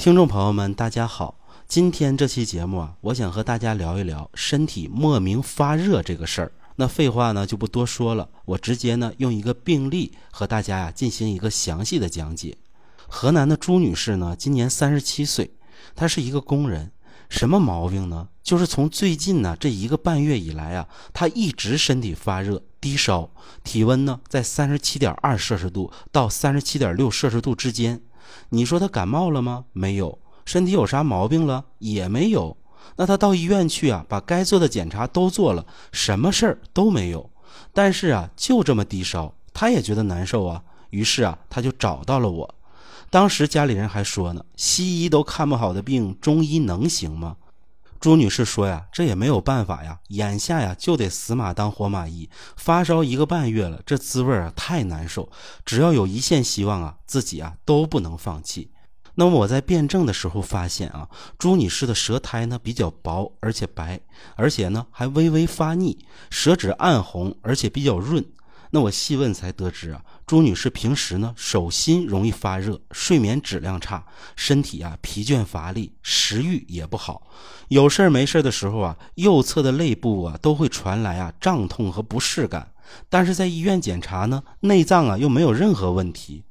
听众朋友们，大家好，今天这期节目啊，我想和大家聊一聊身体莫名发热这个事儿。那废话呢就不多说了，我直接呢用一个病例和大家呀进行一个详细的讲解。河南的朱女士呢，今年三十七岁，她是一个工人，什么毛病呢？就是从最近呢这一个半月以来啊，她一直身体发热、低烧，体温呢在三十七点二摄氏度到三十七点六摄氏度之间。你说他感冒了吗？没有，身体有啥毛病了？也没有。那他到医院去啊，把该做的检查都做了，什么事儿都没有。但是啊，就这么低烧，他也觉得难受啊。于是啊，他就找到了我。当时家里人还说呢，西医都看不好的病，中医能行吗？朱女士说呀，这也没有办法呀，眼下呀就得死马当活马医，发烧一个半月了，这滋味啊太难受。只要有一线希望啊，自己啊都不能放弃。那么我在辩证的时候发现啊，朱女士的舌苔呢比较薄，而且白，而且呢还微微发腻，舌质暗红，而且比较润。那我细问才得知啊。朱女士平时呢手心容易发热，睡眠质量差，身体啊疲倦乏力，食欲也不好。有事儿没事儿的时候啊，右侧的肋部啊都会传来啊胀痛和不适感。但是在医院检查呢，内脏啊又没有任何问题。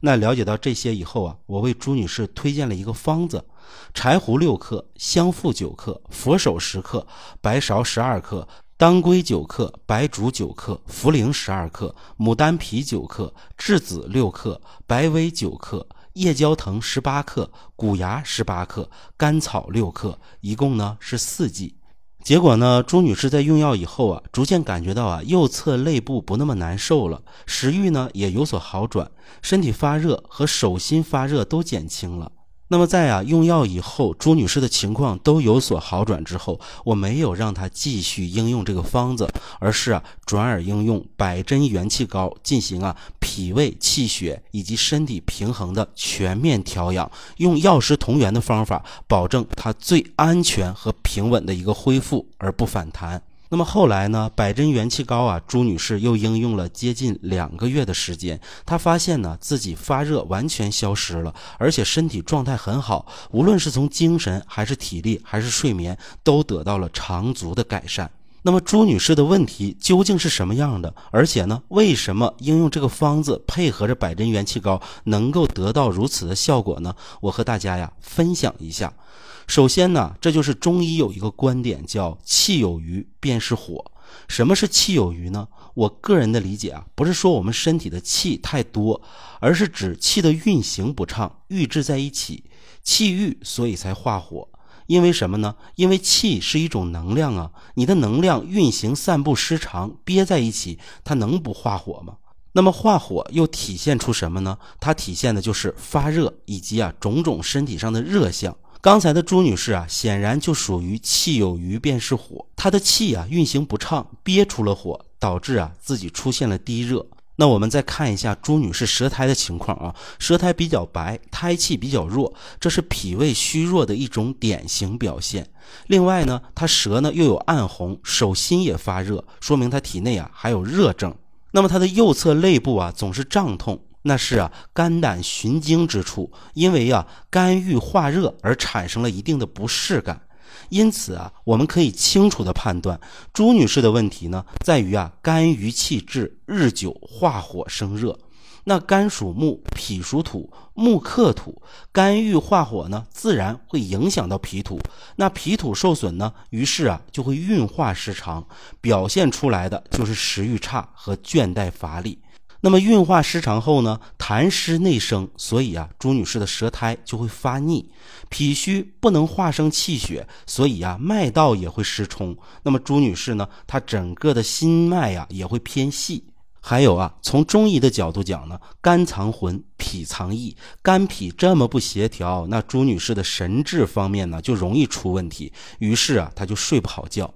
那了解到这些以后啊，我为朱女士推荐了一个方子：柴胡六克，香附九克，佛手十克，白芍十二克。当归九克，白术九克，茯苓十二克，牡丹皮九克，栀子六克，白薇九克，夜交藤十八克，谷芽十八克，甘草六克，一共呢是四剂。结果呢，朱女士在用药以后啊，逐渐感觉到啊右侧肋部不那么难受了，食欲呢也有所好转，身体发热和手心发热都减轻了。那么在啊用药以后，朱女士的情况都有所好转之后，我没有让她继续应用这个方子，而是啊转而应用百针元气膏进行啊脾胃气血以及身体平衡的全面调养，用药食同源的方法，保证她最安全和平稳的一个恢复而不反弹。那么后来呢？百针元气膏啊，朱女士又应用了接近两个月的时间，她发现呢自己发热完全消失了，而且身体状态很好，无论是从精神还是体力还是睡眠，都得到了长足的改善。那么朱女士的问题究竟是什么样的？而且呢，为什么应用这个方子配合着百针元气膏能够得到如此的效果呢？我和大家呀分享一下。首先呢，这就是中医有一个观点，叫气有余便是火。什么是气有余呢？我个人的理解啊，不是说我们身体的气太多，而是指气的运行不畅，郁滞在一起，气郁，所以才化火。因为什么呢？因为气是一种能量啊，你的能量运行散布失常，憋在一起，它能不化火吗？那么化火又体现出什么呢？它体现的就是发热以及啊种种身体上的热象。刚才的朱女士啊，显然就属于气有余便是火，她的气啊运行不畅，憋出了火，导致啊自己出现了低热。那我们再看一下朱女士舌苔的情况啊，舌苔比较白，胎气比较弱，这是脾胃虚弱的一种典型表现。另外呢，她舌呢又有暗红，手心也发热，说明她体内啊还有热症。那么她的右侧肋部啊总是胀痛。那是啊，肝胆循经之处，因为啊，肝郁化热而产生了一定的不适感。因此啊，我们可以清楚的判断，朱女士的问题呢，在于啊，肝郁气滞，日久化火生热。那肝属木，脾属土，木克土，肝郁化火呢，自然会影响到脾土。那脾土受损呢，于是啊，就会运化失常，表现出来的就是食欲差和倦怠乏力。那么运化失常后呢，痰湿内生，所以啊，朱女士的舌苔就会发腻，脾虚不能化生气血，所以啊，脉道也会失冲。那么朱女士呢，她整个的心脉呀也会偏细。还有啊，从中医的角度讲呢，肝藏魂，脾藏意，肝脾这么不协调，那朱女士的神志方面呢就容易出问题，于是啊，她就睡不好觉。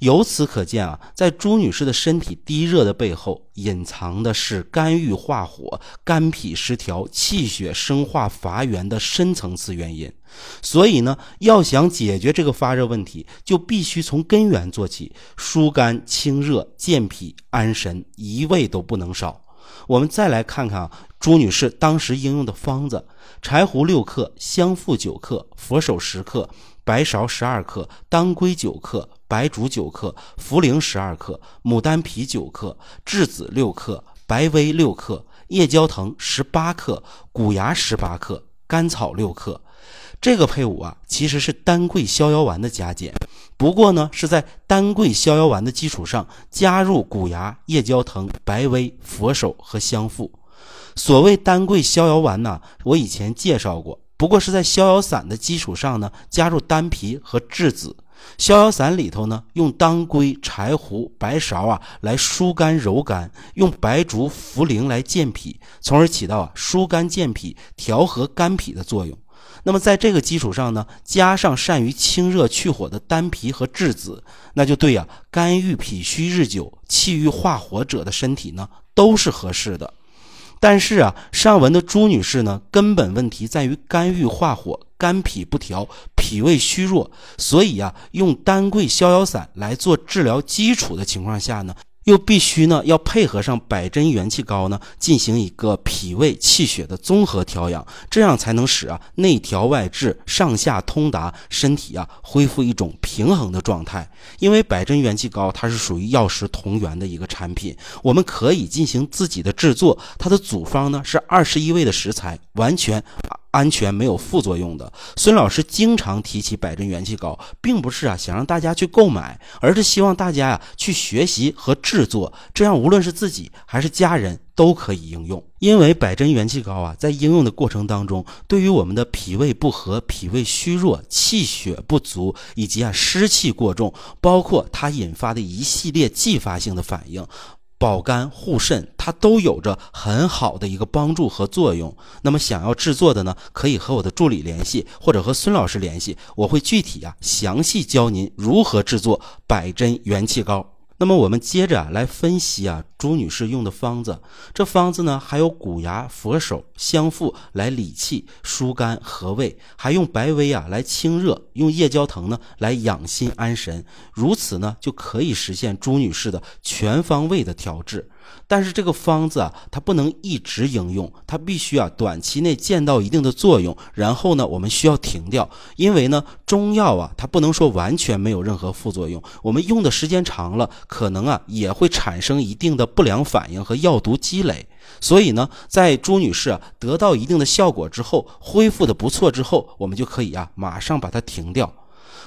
由此可见啊，在朱女士的身体低热的背后，隐藏的是肝郁化火、肝脾失调、气血生化乏源的深层次原因。所以呢，要想解决这个发热问题，就必须从根源做起，疏肝清热、健脾安神，一味都不能少。我们再来看看啊，朱女士当时应用的方子：柴胡六克，香附九克，佛手十克，白芍十二克，当归九克，白术九克，茯苓十二克，牡丹皮九克，栀子六克，白薇六克，夜交藤十八克，谷芽十八克，甘草六克。这个配伍啊，其实是丹桂逍遥丸的加减，不过呢，是在丹桂逍遥丸的基础上加入谷芽、夜交藤、白薇、佛手和香附。所谓丹桂逍遥丸呢，我以前介绍过，不过是在逍遥散的基础上呢，加入丹皮和栀子。逍遥散里头呢，用当归、柴胡、白芍啊来疏肝柔肝，用白术、茯苓来健脾，从而起到啊疏肝健脾、调和肝脾的作用。那么在这个基础上呢，加上善于清热去火的丹皮和栀子，那就对呀，肝郁脾虚日久、气郁化火者的身体呢，都是合适的。但是啊，上文的朱女士呢，根本问题在于肝郁化火、肝脾不调、脾胃虚弱，所以啊，用丹桂逍遥散来做治疗基础的情况下呢。又必须呢，要配合上百针元气膏呢，进行一个脾胃气血的综合调养，这样才能使啊内调外治、上下通达，身体啊恢复一种平衡的状态。因为百针元气膏它是属于药食同源的一个产品，我们可以进行自己的制作，它的组方呢是二十一味的食材，完全。安全没有副作用的。孙老师经常提起百针元气膏，并不是啊想让大家去购买，而是希望大家呀去学习和制作，这样无论是自己还是家人都可以应用。因为百针元气膏啊，在应用的过程当中，对于我们的脾胃不和、脾胃虚弱、气血不足以及啊湿气过重，包括它引发的一系列继发性的反应。保肝护肾，它都有着很好的一个帮助和作用。那么想要制作的呢，可以和我的助理联系，或者和孙老师联系，我会具体啊详细教您如何制作百针元气膏。那么我们接着来分析啊朱女士用的方子，这方子呢还有谷芽、佛手、香附来理气、疏肝、和胃，还用白薇啊来清热，用夜交藤呢来养心安神，如此呢就可以实现朱女士的全方位的调治。但是这个方子啊，它不能一直应用，它必须啊短期内见到一定的作用，然后呢我们需要停掉，因为呢中药啊它不能说完全没有任何副作用，我们用的时间长了，可能啊也会产生一定的不良反应和药毒积累，所以呢在朱女士啊得到一定的效果之后，恢复的不错之后，我们就可以啊马上把它停掉。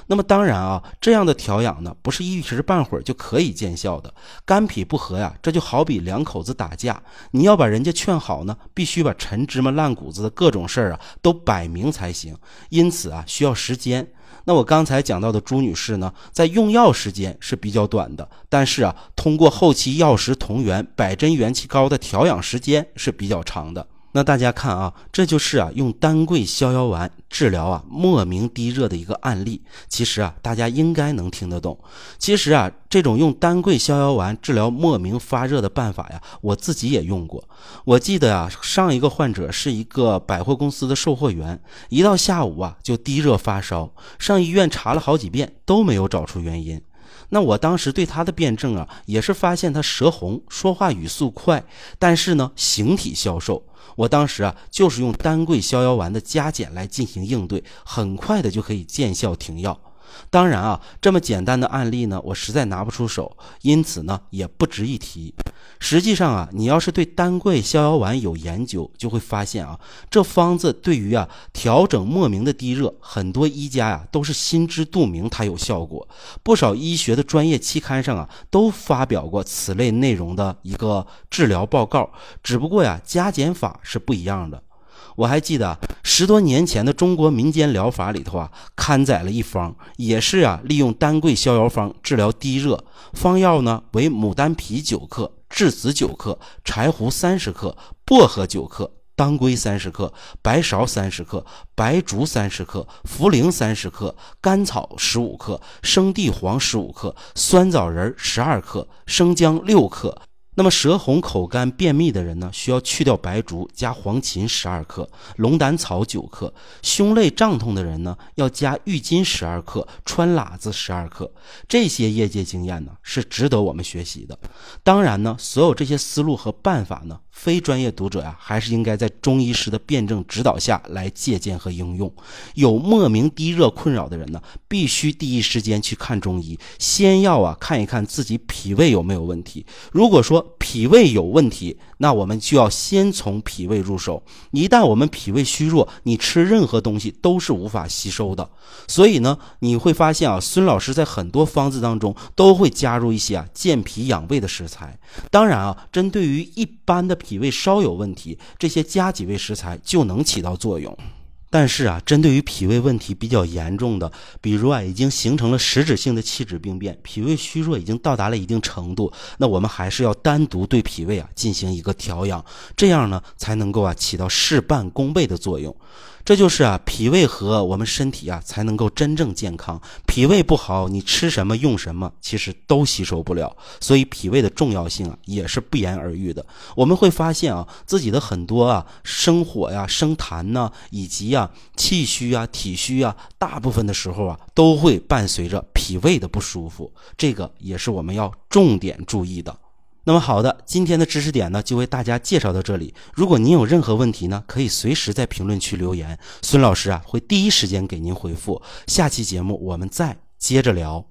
那么当然啊，这样的调养呢，不是一时半会儿就可以见效的。肝脾不和呀，这就好比两口子打架，你要把人家劝好呢，必须把陈芝麻烂谷子的各种事儿啊都摆明才行。因此啊，需要时间。那我刚才讲到的朱女士呢，在用药时间是比较短的，但是啊，通过后期药食同源百针元气膏的调养时间是比较长的。那大家看啊，这就是啊用丹桂逍遥丸治疗啊莫名低热的一个案例。其实啊，大家应该能听得懂。其实啊，这种用丹桂逍遥丸治疗莫名发热的办法呀，我自己也用过。我记得啊，上一个患者是一个百货公司的售货员，一到下午啊就低热发烧，上医院查了好几遍都没有找出原因。那我当时对他的辩证啊，也是发现他舌红，说话语速快，但是呢形体消瘦。我当时啊，就是用丹桂逍遥丸的加减来进行应对，很快的就可以见效停药。当然啊，这么简单的案例呢，我实在拿不出手，因此呢，也不值一提。实际上啊，你要是对丹桂逍遥丸有研究，就会发现啊，这方子对于啊调整莫名的低热，很多医家呀都是心知肚明它有效果。不少医学的专业期刊上啊都发表过此类内容的一个治疗报告，只不过呀加减法是不一样的。我还记得十多年前的中国民间疗法里头啊，刊载了一方，也是啊，利用丹桂逍遥方治疗低热。方药呢为牡丹皮九克、栀子九克、柴胡三十克、薄荷九克、当归三十克、白芍三十克、白术三十克、茯苓三十克、甘草十五克、生地黄十五克、酸枣仁十二克、生姜六克。那么舌红口干便秘的人呢，需要去掉白术，加黄芩十二克、龙胆草九克；胸肋胀痛的人呢，要加郁金十二克、川喇子十二克。这些业界经验呢，是值得我们学习的。当然呢，所有这些思路和办法呢。非专业读者呀，还是应该在中医师的辩证指导下来借鉴和应用。有莫名低热困扰的人呢，必须第一时间去看中医，先要啊看一看自己脾胃有没有问题。如果说脾胃有问题，那我们就要先从脾胃入手。一旦我们脾胃虚弱，你吃任何东西都是无法吸收的。所以呢，你会发现啊，孙老师在很多方子当中都会加入一些啊健脾养胃的食材。当然啊，针对于一般的脾胃稍有问题，这些加几味食材就能起到作用。但是啊，针对于脾胃问题比较严重的，比如啊已经形成了实质性的气质病变，脾胃虚弱已经到达了一定程度，那我们还是要单独对脾胃啊进行一个调养，这样呢才能够啊起到事半功倍的作用。这就是啊，脾胃和我们身体啊才能够真正健康。脾胃不好，你吃什么用什么，其实都吸收不了。所以脾胃的重要性啊，也是不言而喻的。我们会发现啊，自己的很多啊生火呀、生痰呢，以及啊气虚啊、体虚啊，大部分的时候啊，都会伴随着脾胃的不舒服。这个也是我们要重点注意的。那么好的，今天的知识点呢，就为大家介绍到这里。如果您有任何问题呢，可以随时在评论区留言，孙老师啊会第一时间给您回复。下期节目我们再接着聊。